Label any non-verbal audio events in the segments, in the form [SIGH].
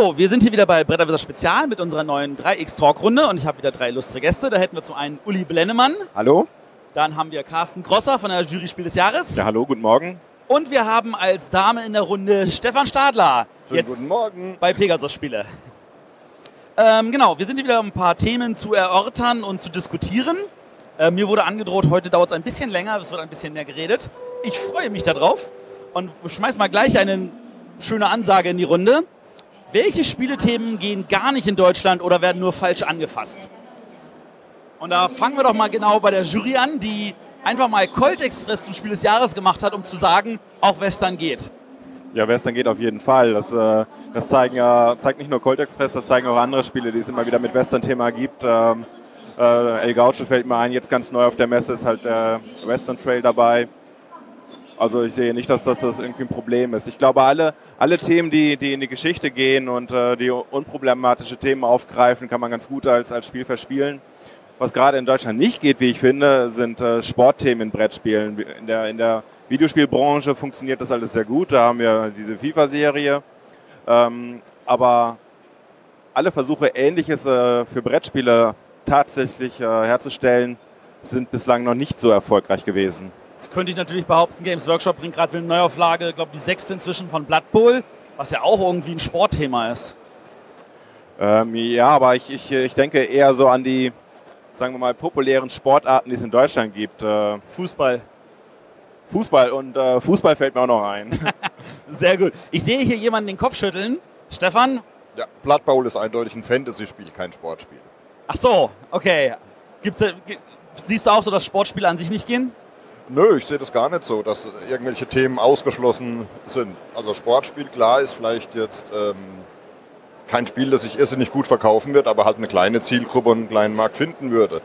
So, wir sind hier wieder bei Bretterwisser Spezial mit unserer neuen 3x-Talk-Runde und ich habe wieder drei illustre Gäste. Da hätten wir zum einen Uli Blennemann. Hallo. Dann haben wir Carsten Grosser von der Jury Spiel des Jahres. Ja, hallo, guten Morgen. Und wir haben als Dame in der Runde Stefan Stadler. Schönen jetzt guten Morgen. Bei Pegasus Spiele. Ähm, genau, wir sind hier wieder um ein paar Themen zu erörtern und zu diskutieren. Äh, mir wurde angedroht, heute dauert es ein bisschen länger, es wird ein bisschen mehr geredet. Ich freue mich darauf und schmeiß mal gleich eine schöne Ansage in die Runde. Welche Spielethemen gehen gar nicht in Deutschland oder werden nur falsch angefasst? Und da fangen wir doch mal genau bei der Jury an, die einfach mal Colt Express zum Spiel des Jahres gemacht hat, um zu sagen, auch Western geht. Ja, Western geht auf jeden Fall. Das, äh, das zeigen, äh, zeigt nicht nur Colt Express, das zeigen auch andere Spiele, die es immer wieder mit Western-Thema gibt. Ähm, äh, El Gaucho fällt mir ein, jetzt ganz neu auf der Messe ist halt der Western Trail dabei. Also ich sehe nicht, dass das, das irgendwie ein Problem ist. Ich glaube, alle, alle Themen, die, die in die Geschichte gehen und äh, die unproblematische Themen aufgreifen, kann man ganz gut als, als Spiel verspielen. Was gerade in Deutschland nicht geht, wie ich finde, sind äh, Sportthemen in Brettspielen. In der, in der Videospielbranche funktioniert das alles sehr gut. Da haben wir diese FIFA-Serie. Ähm, aber alle Versuche, Ähnliches äh, für Brettspiele tatsächlich äh, herzustellen, sind bislang noch nicht so erfolgreich gewesen. Jetzt könnte ich natürlich behaupten, Games Workshop bringt gerade eine Neuauflage, ich glaube die sechste inzwischen von Blood Bowl, was ja auch irgendwie ein Sportthema ist. Ähm, ja, aber ich, ich, ich denke eher so an die, sagen wir mal, populären Sportarten, die es in Deutschland gibt. Äh, Fußball. Fußball und äh, Fußball fällt mir auch noch ein. [LAUGHS] [LAUGHS] Sehr gut. Ich sehe hier jemanden den Kopf schütteln. Stefan? Ja, Blood Bowl ist eindeutig ein Fantasy-Spiel, kein Sportspiel. Ach so, okay. Gibt's, siehst du auch so, dass Sportspiele an sich nicht gehen? Nö, ich sehe das gar nicht so, dass irgendwelche Themen ausgeschlossen sind. Also Sportspiel, klar, ist vielleicht jetzt ähm, kein Spiel, das sich irrsinnig gut verkaufen wird, aber halt eine kleine Zielgruppe und einen kleinen Markt finden würde.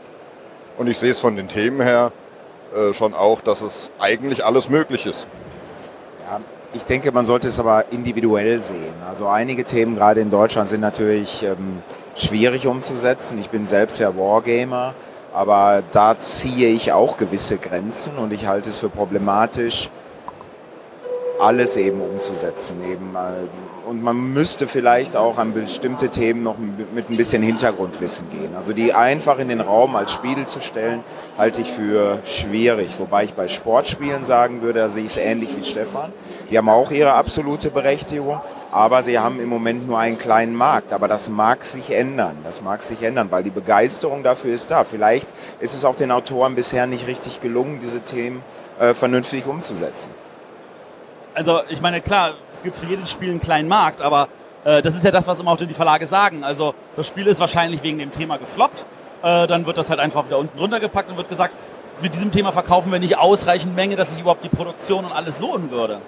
Und ich sehe es von den Themen her äh, schon auch, dass es eigentlich alles möglich ist. Ja, ich denke, man sollte es aber individuell sehen. Also einige Themen gerade in Deutschland sind natürlich ähm, schwierig umzusetzen. Ich bin selbst ja Wargamer aber da ziehe ich auch gewisse Grenzen und ich halte es für problematisch, alles eben umzusetzen. Eben, äh, und man müsste vielleicht auch an bestimmte Themen noch mit ein bisschen Hintergrundwissen gehen. Also die einfach in den Raum als Spiel zu stellen, halte ich für schwierig. Wobei ich bei Sportspielen sagen würde, da sehe ich es ähnlich wie Stefan. Die haben auch ihre absolute Berechtigung, aber sie haben im Moment nur einen kleinen Markt. Aber das mag sich ändern. Das mag sich ändern, weil die Begeisterung dafür ist da. Vielleicht ist es auch den Autoren bisher nicht richtig gelungen, diese Themen äh, vernünftig umzusetzen also ich meine, klar, es gibt für jedes Spiel einen kleinen Markt, aber äh, das ist ja das, was immer auch die Verlage sagen. Also das Spiel ist wahrscheinlich wegen dem Thema gefloppt, äh, dann wird das halt einfach wieder unten runtergepackt und wird gesagt, mit diesem Thema verkaufen wir nicht ausreichend Menge, dass sich überhaupt die Produktion und alles lohnen würde.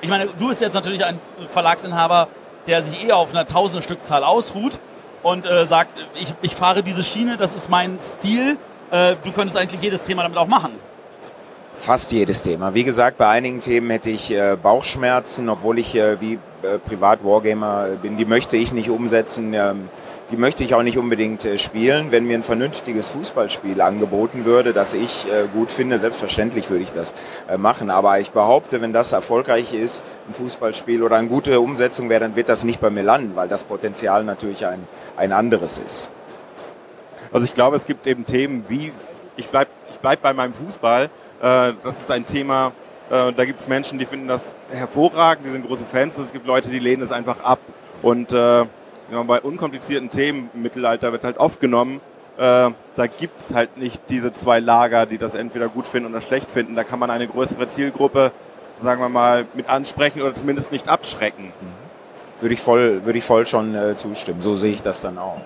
Ich meine, du bist jetzt natürlich ein Verlagsinhaber, der sich eher auf einer tausende Stückzahl ausruht und äh, sagt, ich, ich fahre diese Schiene, das ist mein Stil. Äh, du könntest eigentlich jedes Thema damit auch machen. Fast jedes Thema. Wie gesagt, bei einigen Themen hätte ich äh, Bauchschmerzen, obwohl ich äh, wie äh, Privat-Wargamer bin. Die möchte ich nicht umsetzen. Ähm, die möchte ich auch nicht unbedingt äh, spielen. Wenn mir ein vernünftiges Fußballspiel angeboten würde, das ich äh, gut finde, selbstverständlich würde ich das äh, machen. Aber ich behaupte, wenn das erfolgreich ist, ein Fußballspiel oder eine gute Umsetzung wäre, dann wird das nicht bei mir landen, weil das Potenzial natürlich ein, ein anderes ist. Also ich glaube, es gibt eben Themen wie, ich bleibe ich bleib bei meinem Fußball, äh, das ist ein Thema, äh, da gibt es Menschen, die finden das hervorragend, die sind große Fans und es gibt Leute, die lehnen es einfach ab. Und äh, bei unkomplizierten Themen im Mittelalter wird halt aufgenommen, äh, da gibt es halt nicht diese zwei Lager, die das entweder gut finden oder schlecht finden. Da kann man eine größere Zielgruppe, sagen wir mal, mit ansprechen oder zumindest nicht abschrecken. Mhm. Würde ich voll, würde ich voll schon zustimmen. So sehe ich das dann auch.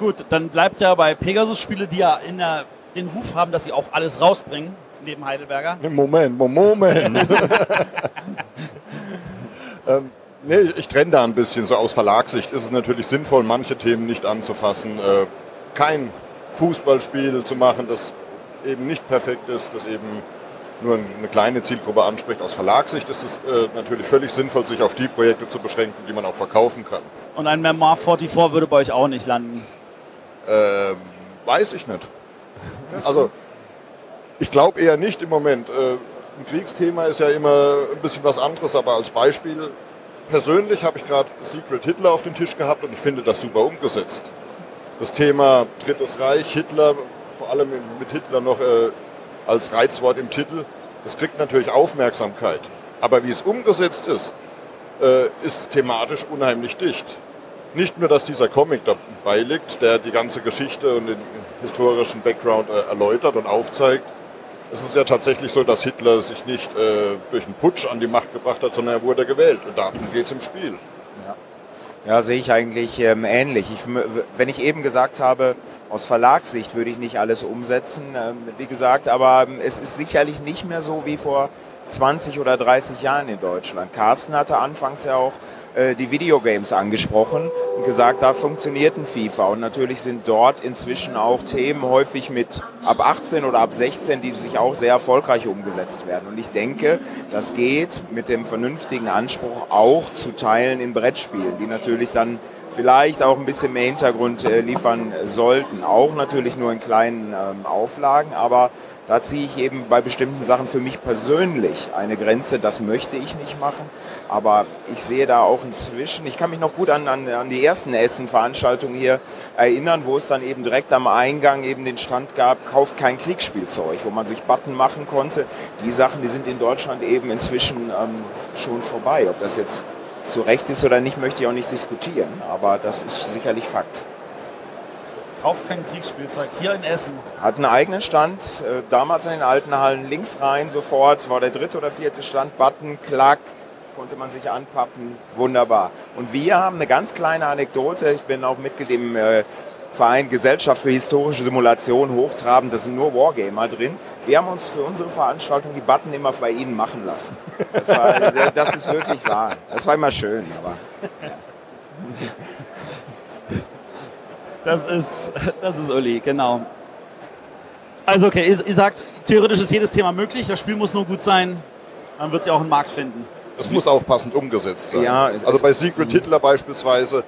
Gut, dann bleibt ja bei Pegasus-Spiele, die ja in der den Ruf haben, dass sie auch alles rausbringen, neben Heidelberger? Moment, Moment. [LAUGHS] [LAUGHS] ähm, nee, ich trenne da ein bisschen. So aus Verlagssicht ist es natürlich sinnvoll, manche Themen nicht anzufassen. Äh, kein Fußballspiel zu machen, das eben nicht perfekt ist, das eben nur eine kleine Zielgruppe anspricht. Aus Verlagssicht ist es äh, natürlich völlig sinnvoll, sich auf die Projekte zu beschränken, die man auch verkaufen kann. Und ein Memoir 44 würde bei euch auch nicht landen? Ähm, weiß ich nicht. Also ich glaube eher nicht im Moment. Äh, ein Kriegsthema ist ja immer ein bisschen was anderes, aber als Beispiel persönlich habe ich gerade Secret Hitler auf den Tisch gehabt und ich finde das super umgesetzt. Das Thema Drittes Reich, Hitler, vor allem mit Hitler noch äh, als Reizwort im Titel, das kriegt natürlich Aufmerksamkeit. Aber wie es umgesetzt ist, äh, ist thematisch unheimlich dicht. Nicht nur, dass dieser Comic dabei liegt, der die ganze Geschichte und den historischen Background äh, erläutert und aufzeigt. Es ist ja tatsächlich so, dass Hitler sich nicht äh, durch einen Putsch an die Macht gebracht hat, sondern er wurde gewählt. Und darum geht es im Spiel. Ja. Ja, sehe ich eigentlich ähm, ähnlich. Ich, wenn ich eben gesagt habe, aus Verlagssicht würde ich nicht alles umsetzen, ähm, wie gesagt, aber ähm, es ist sicherlich nicht mehr so wie vor 20 oder 30 Jahren in Deutschland. Carsten hatte anfangs ja auch äh, die Videogames angesprochen und gesagt, da funktioniert ein FIFA. Und natürlich sind dort inzwischen auch Themen häufig mit ab 18 oder ab 16, die sich auch sehr erfolgreich umgesetzt werden. Und ich denke, das geht mit dem vernünftigen Anspruch auch zu Teilen in Brettspielen, die natürlich dann vielleicht auch ein bisschen mehr Hintergrund äh, liefern sollten. Auch natürlich nur in kleinen ähm, Auflagen, aber da ziehe ich eben bei bestimmten Sachen für mich persönlich eine Grenze. Das möchte ich nicht machen. Aber ich sehe da auch inzwischen, ich kann mich noch gut an, an, an die ersten Essen-Veranstaltungen hier erinnern, wo es dann eben direkt am Eingang eben den Stand gab, kauft kein Kriegsspielzeug, wo man sich Button machen konnte. Die Sachen, die sind in Deutschland eben inzwischen ähm, schon vorbei. Ob das jetzt zu Recht ist oder nicht, möchte ich auch nicht diskutieren. Aber das ist sicherlich Fakt. Kauft kein Kriegsspielzeug hier in Essen. Hat einen eigenen Stand, äh, damals in den alten Hallen links rein sofort, war der dritte oder vierte Stand, Button, Klack, konnte man sich anpappen, wunderbar. Und wir haben eine ganz kleine Anekdote, ich bin auch Mitglied im äh, Verein Gesellschaft für historische Simulation hochtrabend, da sind nur Wargamer drin. Wir haben uns für unsere Veranstaltung die Button immer bei Ihnen machen lassen. Das, war, das ist wirklich wahr. Das war immer schön, aber. Ja. Das ist, das ist Uli, genau. Also okay, ihr, ihr sagt, theoretisch ist jedes Thema möglich, das Spiel muss nur gut sein, dann wird sie auch einen Markt finden. Es muss auch passend umgesetzt sein. Ja, also bei Secret Hitler beispielsweise,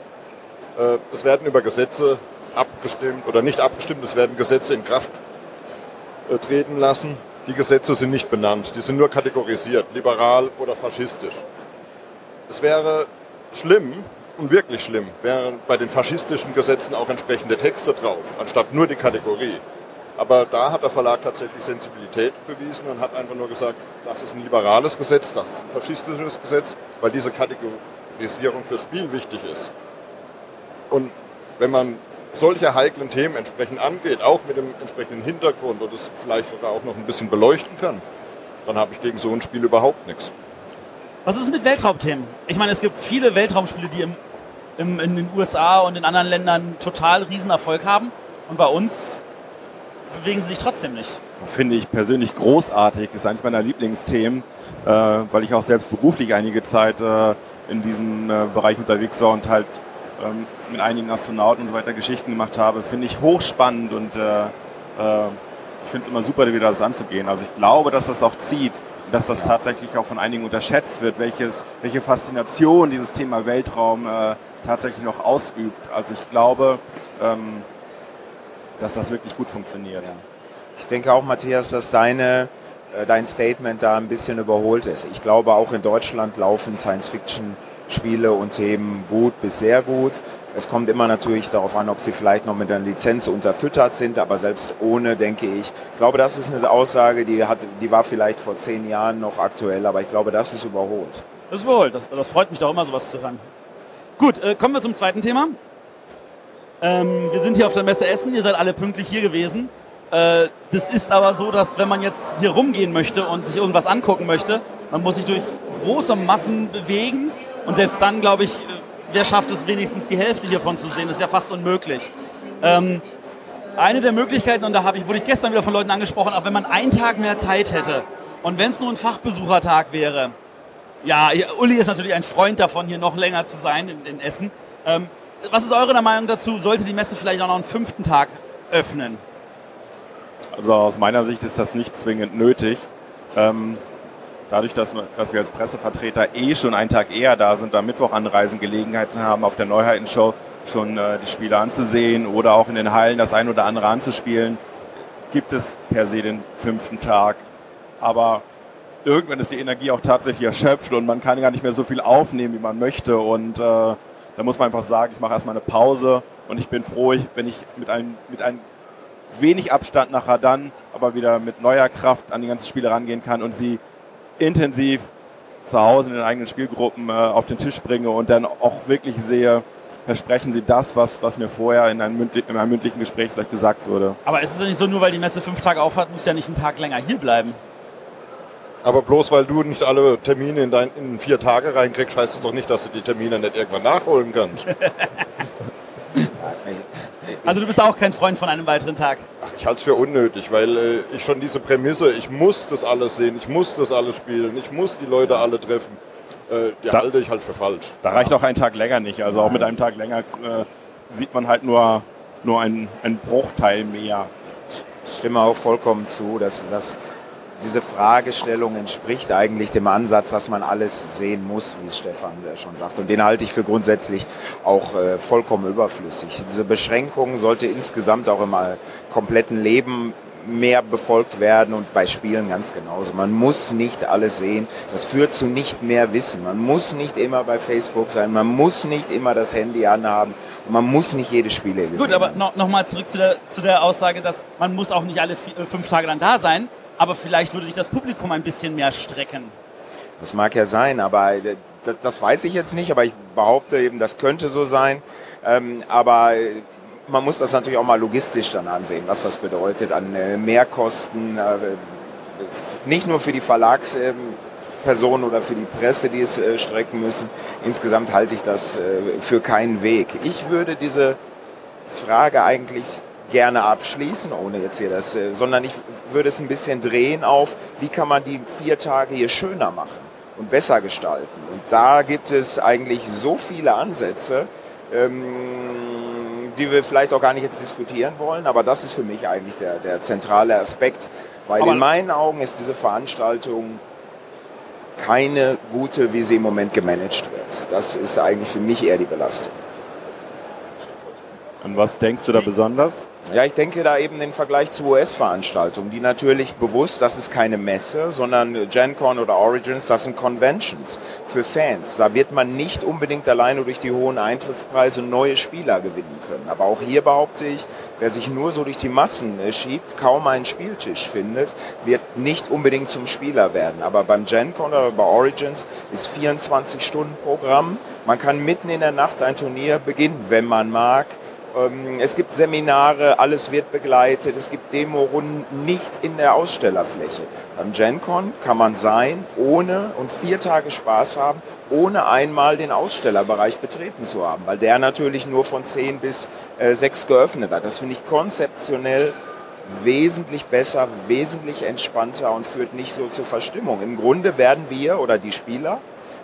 äh, es werden über Gesetze abgestimmt oder nicht abgestimmt, es werden Gesetze in Kraft äh, treten lassen. Die Gesetze sind nicht benannt, die sind nur kategorisiert, liberal oder faschistisch. Es wäre schlimm, und wirklich schlimm, wären bei den faschistischen Gesetzen auch entsprechende Texte drauf, anstatt nur die Kategorie. Aber da hat der Verlag tatsächlich Sensibilität bewiesen und hat einfach nur gesagt, das ist ein liberales Gesetz, das ist ein faschistisches Gesetz, weil diese Kategorisierung fürs Spiel wichtig ist. Und wenn man solche heiklen Themen entsprechend angeht, auch mit dem entsprechenden Hintergrund und es vielleicht sogar auch noch ein bisschen beleuchten kann, dann habe ich gegen so ein Spiel überhaupt nichts. Was ist mit Weltraumthemen? Ich meine, es gibt viele Weltraumspiele, die im im, in den USA und in anderen Ländern total Riesenerfolg haben. Und bei uns bewegen sie sich trotzdem nicht. Finde ich persönlich großartig. Ist eines meiner Lieblingsthemen, äh, weil ich auch selbst beruflich einige Zeit äh, in diesem äh, Bereich unterwegs war und halt ähm, mit einigen Astronauten und so weiter Geschichten gemacht habe. Finde ich hochspannend und äh, äh, ich finde es immer super, wieder das anzugehen. Also ich glaube, dass das auch zieht dass das tatsächlich auch von einigen unterschätzt wird, welches, welche Faszination dieses Thema Weltraum äh, tatsächlich noch ausübt. Also ich glaube, ähm, dass das wirklich gut funktioniert. Ja. Ich denke auch, Matthias, dass deine, äh, dein Statement da ein bisschen überholt ist. Ich glaube, auch in Deutschland laufen Science-Fiction-Spiele und Themen gut bis sehr gut. Es kommt immer natürlich darauf an, ob sie vielleicht noch mit einer Lizenz unterfüttert sind, aber selbst ohne, denke ich. Ich glaube, das ist eine Aussage, die, hat, die war vielleicht vor zehn Jahren noch aktuell, aber ich glaube, das ist überholt. Das ist überholt. Das, das freut mich doch immer, sowas zu hören. Gut, äh, kommen wir zum zweiten Thema. Ähm, wir sind hier auf der Messe Essen, ihr seid alle pünktlich hier gewesen. Äh, das ist aber so, dass wenn man jetzt hier rumgehen möchte und sich irgendwas angucken möchte, man muss sich durch große Massen bewegen und selbst dann, glaube ich, wer schafft es wenigstens die Hälfte hiervon zu sehen, das ist ja fast unmöglich. Ähm, eine der Möglichkeiten, und da ich, wurde ich gestern wieder von Leuten angesprochen, auch wenn man einen Tag mehr Zeit hätte und wenn es nur ein Fachbesuchertag wäre, ja, Uli ist natürlich ein Freund davon, hier noch länger zu sein in, in Essen. Ähm, was ist eure Meinung dazu? Sollte die Messe vielleicht auch noch einen fünften Tag öffnen? Also aus meiner Sicht ist das nicht zwingend nötig. Ähm, dadurch, dass, dass, wir als Pressevertreter eh schon einen Tag eher da sind, am Mittwoch anreisen, Gelegenheiten haben, auf der Neuheitenshow schon äh, die Spiele anzusehen oder auch in den Hallen das ein oder andere anzuspielen, gibt es per se den fünften Tag. Aber irgendwann ist die Energie auch tatsächlich erschöpft und man kann gar nicht mehr so viel aufnehmen, wie man möchte. Und äh, da muss man einfach sagen, ich mache erstmal eine Pause und ich bin froh, wenn ich mit einem, mit einem wenig Abstand nachher dann, aber wieder mit neuer Kraft an die ganzen Spiele rangehen kann und sie intensiv zu Hause in den eigenen Spielgruppen äh, auf den Tisch bringe und dann auch wirklich sehe, versprechen sie das, was, was mir vorher in einem, in einem mündlichen Gespräch vielleicht gesagt wurde. Aber ist es ja nicht so, nur weil die Messe fünf Tage aufhat, muss ja nicht einen Tag länger hier bleiben. Aber bloß weil du nicht alle Termine in, dein, in vier Tage reinkriegst, heißt es doch nicht, dass du die Termine nicht irgendwann nachholen kannst. [LAUGHS] Also du bist auch kein Freund von einem weiteren Tag? Ach, ich halte es für unnötig, weil äh, ich schon diese Prämisse, ich muss das alles sehen, ich muss das alles spielen, ich muss die Leute alle treffen, äh, die da, halte ich halt für falsch. Da reicht auch ein Tag länger nicht. Also auch mit einem Tag länger äh, sieht man halt nur, nur einen, einen Bruchteil mehr. Ich stimme auch vollkommen zu, dass das diese Fragestellung entspricht eigentlich dem Ansatz, dass man alles sehen muss, wie es Stefan schon sagt. Und den halte ich für grundsätzlich auch äh, vollkommen überflüssig. Diese Beschränkung sollte insgesamt auch im kompletten Leben mehr befolgt werden und bei Spielen ganz genauso. Man muss nicht alles sehen. Das führt zu nicht mehr Wissen. Man muss nicht immer bei Facebook sein. Man muss nicht immer das Handy anhaben. Und man muss nicht jede Spiele gesehen Gut, aber no, nochmal zurück zu der, zu der Aussage, dass man muss auch nicht alle vier, äh, fünf Tage dann da sein aber vielleicht würde sich das Publikum ein bisschen mehr strecken. Das mag ja sein, aber äh, das, das weiß ich jetzt nicht, aber ich behaupte eben, das könnte so sein. Ähm, aber äh, man muss das natürlich auch mal logistisch dann ansehen, was das bedeutet an äh, Mehrkosten, äh, nicht nur für die Verlagspersonen oder für die Presse, die es äh, strecken müssen. Insgesamt halte ich das äh, für keinen Weg. Ich würde diese Frage eigentlich gerne abschließen, ohne jetzt hier das, äh, sondern ich würde es ein bisschen drehen auf, wie kann man die vier Tage hier schöner machen und besser gestalten. Und da gibt es eigentlich so viele Ansätze, ähm, die wir vielleicht auch gar nicht jetzt diskutieren wollen, aber das ist für mich eigentlich der, der zentrale Aspekt, weil aber in meinen Augen ist diese Veranstaltung keine gute, wie sie im Moment gemanagt wird. Das ist eigentlich für mich eher die Belastung. Und was denkst du da besonders? Ja, ich denke da eben den Vergleich zu US-Veranstaltungen, die natürlich bewusst, das ist keine Messe, sondern GenCon oder Origins, das sind Conventions für Fans. Da wird man nicht unbedingt alleine durch die hohen Eintrittspreise neue Spieler gewinnen können. Aber auch hier behaupte ich, wer sich nur so durch die Massen äh, schiebt, kaum einen Spieltisch findet, wird nicht unbedingt zum Spieler werden. Aber beim GenCon oder bei Origins ist 24 Stunden Programm. Man kann mitten in der Nacht ein Turnier beginnen, wenn man mag. Ähm, es gibt Seminare, alles wird begleitet. Es gibt Demorunden nicht in der Ausstellerfläche. Beim GenCon kann man sein, ohne und vier Tage Spaß haben, ohne einmal den Ausstellerbereich betreten zu haben, weil der natürlich nur von 10 bis äh, 6 geöffnet hat. Das finde ich konzeptionell wesentlich besser, wesentlich entspannter und führt nicht so zur Verstimmung. Im Grunde werden wir oder die Spieler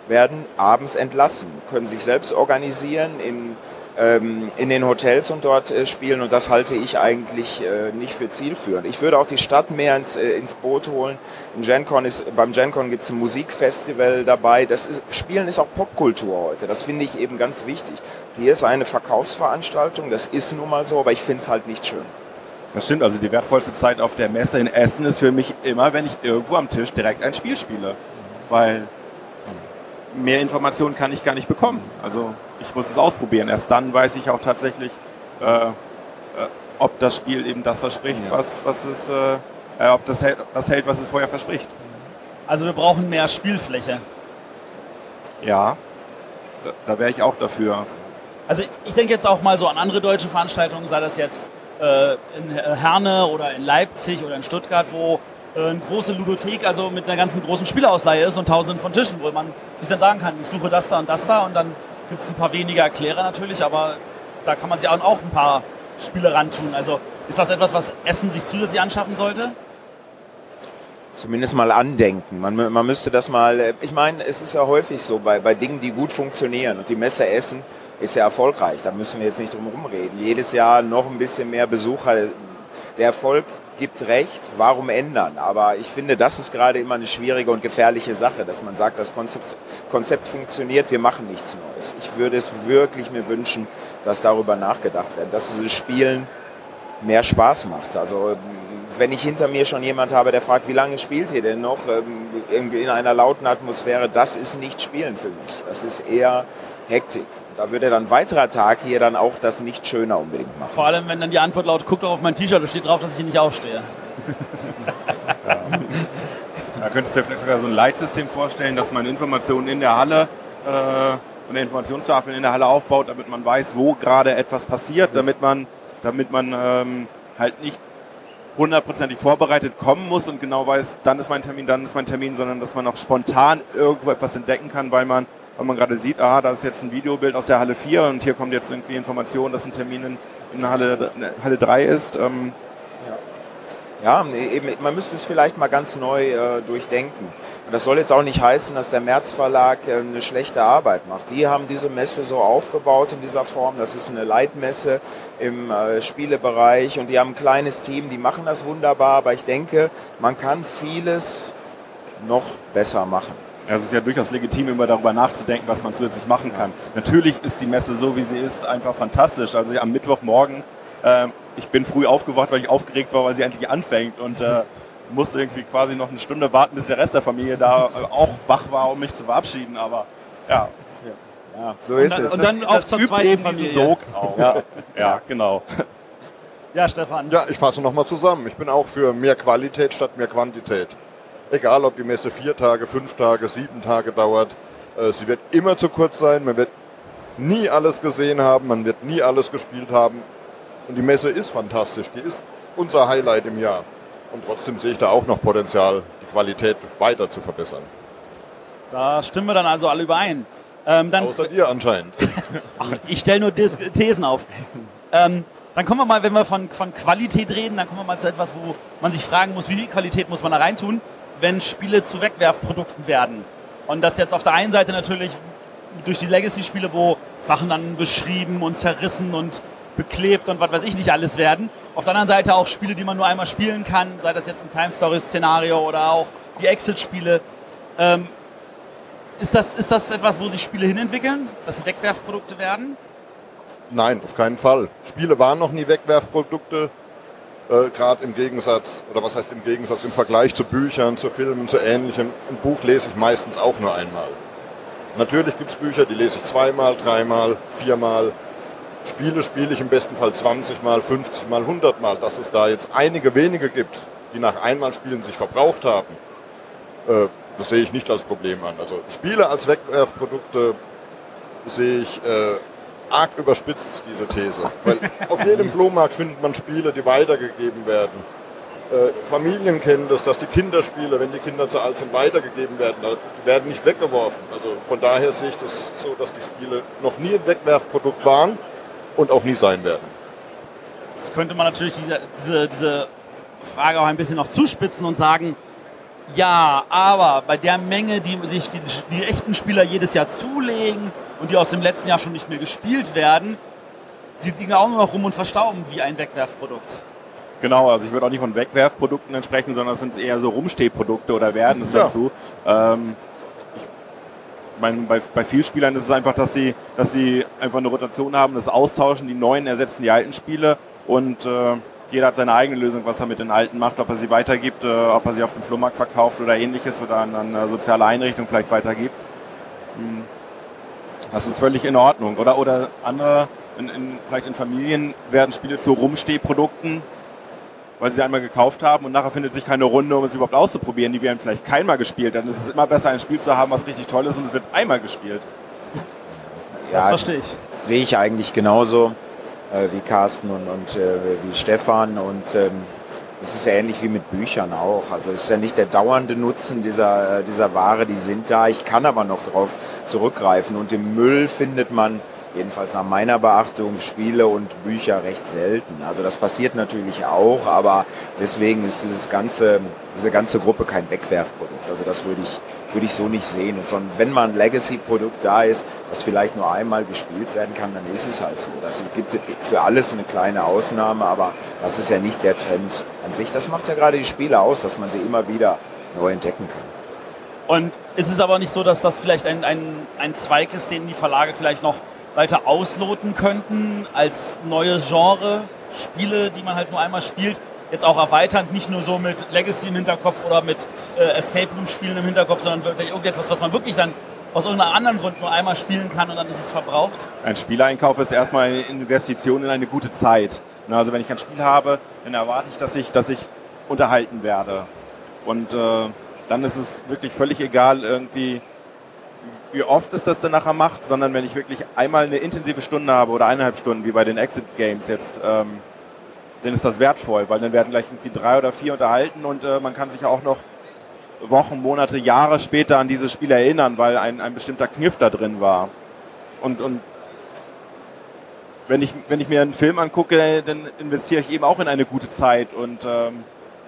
werden abends entlassen, können sich selbst organisieren in in den Hotels und dort äh, spielen und das halte ich eigentlich äh, nicht für zielführend. Ich würde auch die Stadt mehr ins, äh, ins Boot holen. In GenCon ist, beim GenCon gibt es ein Musikfestival dabei. Das ist, Spielen ist auch Popkultur heute. Das finde ich eben ganz wichtig. Hier ist eine Verkaufsveranstaltung, das ist nun mal so, aber ich finde es halt nicht schön. Das stimmt, also die wertvollste Zeit auf der Messe in Essen ist für mich immer, wenn ich irgendwo am Tisch direkt ein Spiel spiele. Weil mehr Informationen kann ich gar nicht bekommen. Also ich muss es ausprobieren. Erst dann weiß ich auch tatsächlich, äh, äh, ob das Spiel eben das verspricht, ja. was, was es, äh, äh, ob das hält, das hält, was es vorher verspricht. Also wir brauchen mehr Spielfläche. Ja, da, da wäre ich auch dafür. Also ich denke jetzt auch mal so an andere deutsche Veranstaltungen, sei das jetzt äh, in Herne oder in Leipzig oder in Stuttgart, wo eine große Ludothek, also mit einer ganzen großen Spielausleihe ist und tausenden von Tischen, wo man sich dann sagen kann, ich suche das da und das da und dann gibt es ein paar weniger Erklärer natürlich, aber da kann man sich auch ein paar Spiele rantun. Also ist das etwas, was Essen sich zusätzlich anschaffen sollte? Zumindest mal andenken. Man, man müsste das mal, äh, ich meine, es ist ja häufig so bei, bei Dingen, die gut funktionieren und die Messe Essen ist ja erfolgreich, da müssen wir jetzt nicht drum herum reden. Jedes Jahr noch ein bisschen mehr Besucher. Der Erfolg gibt recht, warum ändern? Aber ich finde, das ist gerade immer eine schwierige und gefährliche Sache, dass man sagt, das Konzept, Konzept funktioniert, wir machen nichts Neues. Ich würde es wirklich mir wünschen, dass darüber nachgedacht wird, dass dieses Spielen mehr Spaß macht. Also wenn ich hinter mir schon jemand habe, der fragt, wie lange spielt ihr denn noch ähm, in einer lauten Atmosphäre, das ist nicht Spielen für mich. Das ist eher Hektik. Da würde dann ein weiterer Tag hier dann auch das nicht schöner unbedingt machen. Vor allem, wenn dann die Antwort laut, guck doch auf mein T-Shirt, da steht drauf, dass ich hier nicht aufstehe. ja. Da könntest du dir vielleicht sogar so ein Leitsystem vorstellen, dass man Informationen in der Halle äh, und Informationstafeln in der Halle aufbaut, damit man weiß, wo gerade etwas passiert, damit man, damit man ähm, halt nicht hundertprozentig vorbereitet kommen muss und genau weiß, dann ist mein Termin, dann ist mein Termin, sondern dass man auch spontan irgendwo etwas entdecken kann, weil man, weil man gerade sieht, ah, da ist jetzt ein Videobild aus der Halle 4 und hier kommt jetzt irgendwie Information, dass ein Termin in, in Halle, Halle 3 ist. Ähm, ja, eben, man müsste es vielleicht mal ganz neu äh, durchdenken. Und das soll jetzt auch nicht heißen, dass der März Verlag äh, eine schlechte Arbeit macht. Die haben diese Messe so aufgebaut in dieser Form. Das ist eine Leitmesse im äh, Spielebereich und die haben ein kleines Team, die machen das wunderbar. Aber ich denke, man kann vieles noch besser machen. Es ist ja durchaus legitim, immer darüber nachzudenken, was man zusätzlich machen kann. Natürlich ist die Messe so, wie sie ist, einfach fantastisch. Also am Mittwochmorgen ähm, ich bin früh aufgewacht, weil ich aufgeregt war, weil sie endlich anfängt und äh, [LAUGHS] musste irgendwie quasi noch eine Stunde warten, bis der Rest der Familie da äh, auch wach war, um mich zu verabschieden. Aber ja. Ja, so ist und dann, es. Und dann das, auf zur zweiten Familie. Sog [LAUGHS] auch. Ja. ja, genau. Ja, Stefan. Ja, ich fasse nochmal zusammen. Ich bin auch für mehr Qualität statt mehr Quantität. Egal, ob die Messe vier Tage, fünf Tage, sieben Tage dauert. Äh, sie wird immer zu kurz sein. Man wird nie alles gesehen haben. Man wird nie alles gespielt haben. Und die Messe ist fantastisch, die ist unser Highlight im Jahr. Und trotzdem sehe ich da auch noch Potenzial, die Qualität weiter zu verbessern. Da stimmen wir dann also alle überein. Ähm, dann, Außer dir anscheinend. [LAUGHS] Ach, ich stelle nur Thesen auf. Ähm, dann kommen wir mal, wenn wir von, von Qualität reden, dann kommen wir mal zu etwas, wo man sich fragen muss, wie viel Qualität muss man da reintun, wenn Spiele zu Wegwerfprodukten werden. Und das jetzt auf der einen Seite natürlich durch die Legacy-Spiele, wo Sachen dann beschrieben und zerrissen und beklebt und was weiß ich nicht alles werden. Auf der anderen Seite auch Spiele, die man nur einmal spielen kann, sei das jetzt ein Time Story Szenario oder auch die Exit-Spiele. Ähm, ist, das, ist das etwas, wo sich Spiele hinentwickeln, dass sie Wegwerfprodukte werden? Nein, auf keinen Fall. Spiele waren noch nie Wegwerfprodukte. Äh, Gerade im Gegensatz, oder was heißt im Gegensatz, im Vergleich zu Büchern, zu Filmen, zu Ähnlichem. Ein Buch lese ich meistens auch nur einmal. Natürlich gibt es Bücher, die lese ich zweimal, dreimal, viermal. Spiele spiele ich im besten Fall 20 mal, 50 mal, 100 mal. Dass es da jetzt einige wenige gibt, die nach einmal Spielen sich verbraucht haben, äh, das sehe ich nicht als Problem an. Also Spiele als Wegwerfprodukte sehe ich äh, arg überspitzt, diese These. Weil auf jedem Flohmarkt findet man Spiele, die weitergegeben werden. Äh, Familien kennen das, dass die Kinderspiele, wenn die Kinder zu alt sind, weitergegeben werden. Werden nicht weggeworfen. Also von daher sehe ich das so, dass die Spiele noch nie ein Wegwerfprodukt waren und auch nie sein werden. Jetzt könnte man natürlich diese, diese, diese Frage auch ein bisschen noch zuspitzen und sagen, ja, aber bei der Menge, die sich die, die, echten Spieler jedes Jahr zulegen und die aus dem letzten Jahr schon nicht mehr gespielt werden, die liegen auch nur noch rum und verstauben wie ein Wegwerfprodukt. Genau, also ich würde auch nicht von Wegwerfprodukten sprechen, sondern es sind eher so Rumstehprodukte oder werden es ja. dazu. Ähm, meine, bei, bei vielen Spielern ist es einfach, dass sie, dass sie einfach eine Rotation haben, das austauschen, die neuen ersetzen die alten Spiele und äh, jeder hat seine eigene Lösung, was er mit den alten macht, ob er sie weitergibt, äh, ob er sie auf dem Flohmarkt verkauft oder ähnliches oder an eine soziale Einrichtung vielleicht weitergibt. Hm. Das ist völlig in Ordnung. Oder, oder andere, in, in, vielleicht in Familien werden Spiele zu Rumstehprodukten, weil sie einmal gekauft haben und nachher findet sich keine Runde, um es überhaupt auszuprobieren. Die werden vielleicht keinmal gespielt. Dann ist es immer besser, ein Spiel zu haben, was richtig toll ist und es wird einmal gespielt. Ja, das verstehe ich. Sehe ich eigentlich genauso äh, wie Carsten und, und äh, wie Stefan. Und ähm, es ist ähnlich wie mit Büchern auch. Also es ist ja nicht der dauernde Nutzen dieser, äh, dieser Ware, die sind da. Ich kann aber noch darauf zurückgreifen. Und im Müll findet man jedenfalls nach meiner Beachtung, Spiele und Bücher recht selten. Also das passiert natürlich auch, aber deswegen ist dieses ganze, diese ganze Gruppe kein Wegwerfprodukt. Also das würde ich, würde ich so nicht sehen. Und wenn mal ein Legacy-Produkt da ist, das vielleicht nur einmal gespielt werden kann, dann ist es halt so. Das gibt für alles eine kleine Ausnahme, aber das ist ja nicht der Trend an sich. Das macht ja gerade die Spiele aus, dass man sie immer wieder neu entdecken kann. Und ist es aber nicht so, dass das vielleicht ein, ein, ein Zweig ist, den die Verlage vielleicht noch weiter ausloten könnten als neues Genre, Spiele, die man halt nur einmal spielt, jetzt auch erweiternd, nicht nur so mit Legacy im Hinterkopf oder mit äh, Escape Room Spielen im Hinterkopf, sondern wirklich irgendetwas, was man wirklich dann aus irgendeinem anderen Grund nur einmal spielen kann und dann ist es verbraucht? Ein Spieleinkauf ist erstmal eine Investition in eine gute Zeit. Also wenn ich ein Spiel habe, dann erwarte ich, dass ich, dass ich unterhalten werde. Und äh, dann ist es wirklich völlig egal, irgendwie, wie oft es das dann nachher macht, sondern wenn ich wirklich einmal eine intensive Stunde habe oder eineinhalb Stunden, wie bei den Exit Games jetzt, ähm, dann ist das wertvoll, weil dann werden gleich irgendwie drei oder vier unterhalten und äh, man kann sich auch noch Wochen, Monate, Jahre später an dieses Spiel erinnern, weil ein, ein bestimmter Kniff da drin war. Und, und wenn, ich, wenn ich mir einen Film angucke, dann investiere ich eben auch in eine gute Zeit und ähm,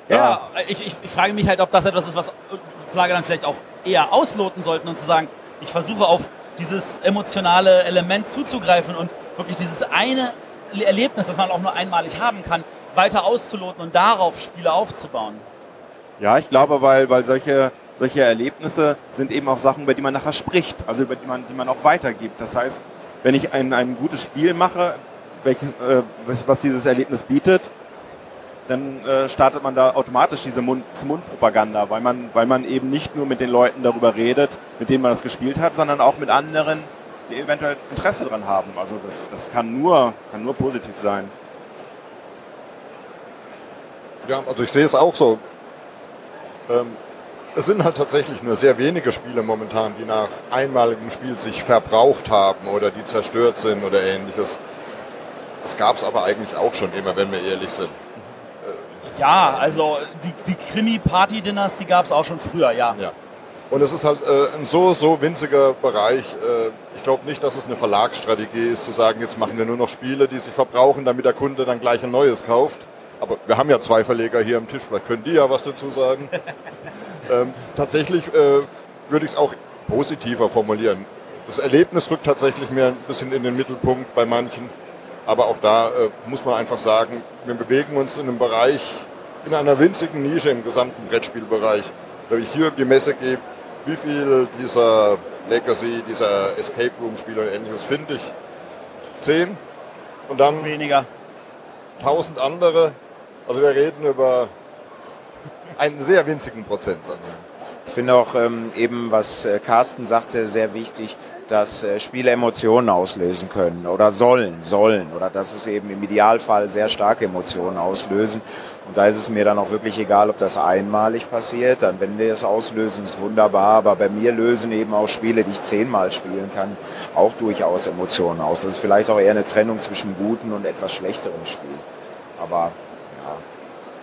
ja, ja ich, ich, ich, frage mich halt, ob das etwas ist, was Flagge dann vielleicht auch eher ausloten sollten und zu sagen, ich versuche auf dieses emotionale Element zuzugreifen und wirklich dieses eine Erlebnis, das man auch nur einmalig haben kann, weiter auszuloten und darauf Spiele aufzubauen. Ja, ich glaube, weil, weil solche, solche Erlebnisse sind eben auch Sachen, über die man nachher spricht, also über die man, die man auch weitergibt. Das heißt, wenn ich ein, ein gutes Spiel mache, welches, äh, was, was dieses Erlebnis bietet, dann äh, startet man da automatisch diese Mund-zu-Mund-Propaganda, weil man, weil man eben nicht nur mit den Leuten darüber redet, mit denen man das gespielt hat, sondern auch mit anderen, die eventuell Interesse daran haben. Also das, das kann, nur, kann nur positiv sein. Ja, also ich sehe es auch so. Ähm, es sind halt tatsächlich nur sehr wenige Spiele momentan, die nach einmaligem Spiel sich verbraucht haben oder die zerstört sind oder ähnliches. Das gab es aber eigentlich auch schon immer, wenn wir ehrlich sind. Ja, also die, die Krimi-Party-Dinners, die gab es auch schon früher, ja. ja. Und es ist halt äh, ein so, so winziger Bereich. Äh, ich glaube nicht, dass es eine Verlagsstrategie ist, zu sagen, jetzt machen wir nur noch Spiele, die sich verbrauchen, damit der Kunde dann gleich ein neues kauft. Aber wir haben ja zwei Verleger hier am Tisch, vielleicht können die ja was dazu sagen. [LAUGHS] ähm, tatsächlich äh, würde ich es auch positiver formulieren. Das Erlebnis rückt tatsächlich mehr ein bisschen in den Mittelpunkt bei manchen. Aber auch da äh, muss man einfach sagen, wir bewegen uns in einem Bereich, in einer winzigen Nische im gesamten Brettspielbereich. Wenn ich hier über die Messe gehe, wie viel dieser Legacy, dieser Escape Room Spiele und ähnliches finde ich? Zehn? Und dann weniger. Tausend andere. Also wir reden über einen sehr winzigen Prozentsatz. Ich finde auch ähm, eben, was äh, Carsten sagte, sehr wichtig, dass äh, Spiele Emotionen auslösen können oder sollen, sollen oder dass es eben im Idealfall sehr starke Emotionen auslösen. Und da ist es mir dann auch wirklich egal, ob das einmalig passiert. Dann, wenn wir es auslösen, ist wunderbar. Aber bei mir lösen eben auch Spiele, die ich zehnmal spielen kann, auch durchaus Emotionen aus. Das ist vielleicht auch eher eine Trennung zwischen guten und etwas schlechteren Spielen. Aber ja.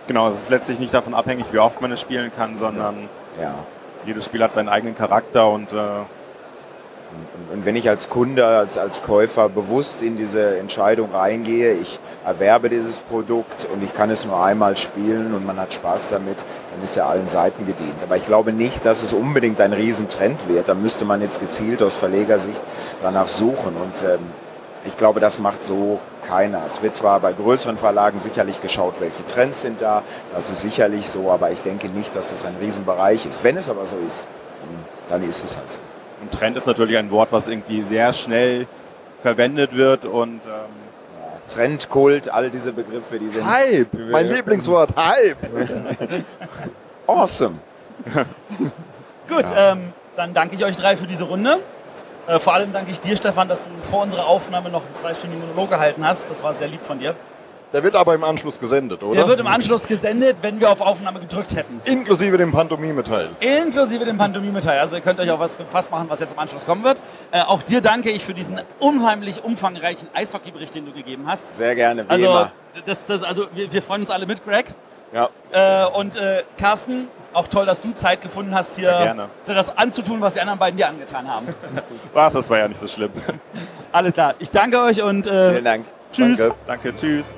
Genau, es ist letztlich nicht davon abhängig, wie oft man es spielen kann, sondern ja jedes Spiel hat seinen eigenen Charakter und äh und wenn ich als Kunde, als, als Käufer bewusst in diese Entscheidung reingehe, ich erwerbe dieses Produkt und ich kann es nur einmal spielen und man hat Spaß damit, dann ist ja allen Seiten gedient. Aber ich glaube nicht, dass es unbedingt ein Riesentrend wird. Da müsste man jetzt gezielt aus Verlegersicht danach suchen. Und ähm, ich glaube, das macht so keiner. Es wird zwar bei größeren Verlagen sicherlich geschaut, welche Trends sind da, das ist sicherlich so, aber ich denke nicht, dass es ein Riesenbereich ist. Wenn es aber so ist, dann ist es halt so. Und Trend ist natürlich ein Wort, was irgendwie sehr schnell verwendet wird und ähm Trend, Kult, all diese Begriffe, die sind. Hype! Mein Lieblingswort, Hype! awesome! [LAUGHS] Gut, ja. ähm, dann danke ich euch drei für diese Runde. Äh, vor allem danke ich dir, Stefan, dass du vor unserer Aufnahme noch einen zweistündigen Monolog gehalten hast. Das war sehr lieb von dir. Der wird aber im Anschluss gesendet, oder? Der wird im Anschluss gesendet, wenn wir auf Aufnahme gedrückt hätten. Inklusive dem Pantomime-Teil. Inklusive dem Pantomime-Teil. Also ihr könnt euch auch was gefasst machen, was jetzt im Anschluss kommen wird. Äh, auch dir danke ich für diesen unheimlich umfangreichen Eishockeybericht, den du gegeben hast. Sehr gerne, wie also, immer. Das, das, also wir, wir freuen uns alle mit, Greg. Ja. Äh, und äh, Carsten, auch toll, dass du Zeit gefunden hast, hier das anzutun, was die anderen beiden dir angetan haben. [LAUGHS] Ach, das war ja nicht so schlimm. Alles klar. Ich danke euch und äh, vielen Dank. Tschüss. Danke, danke tschüss.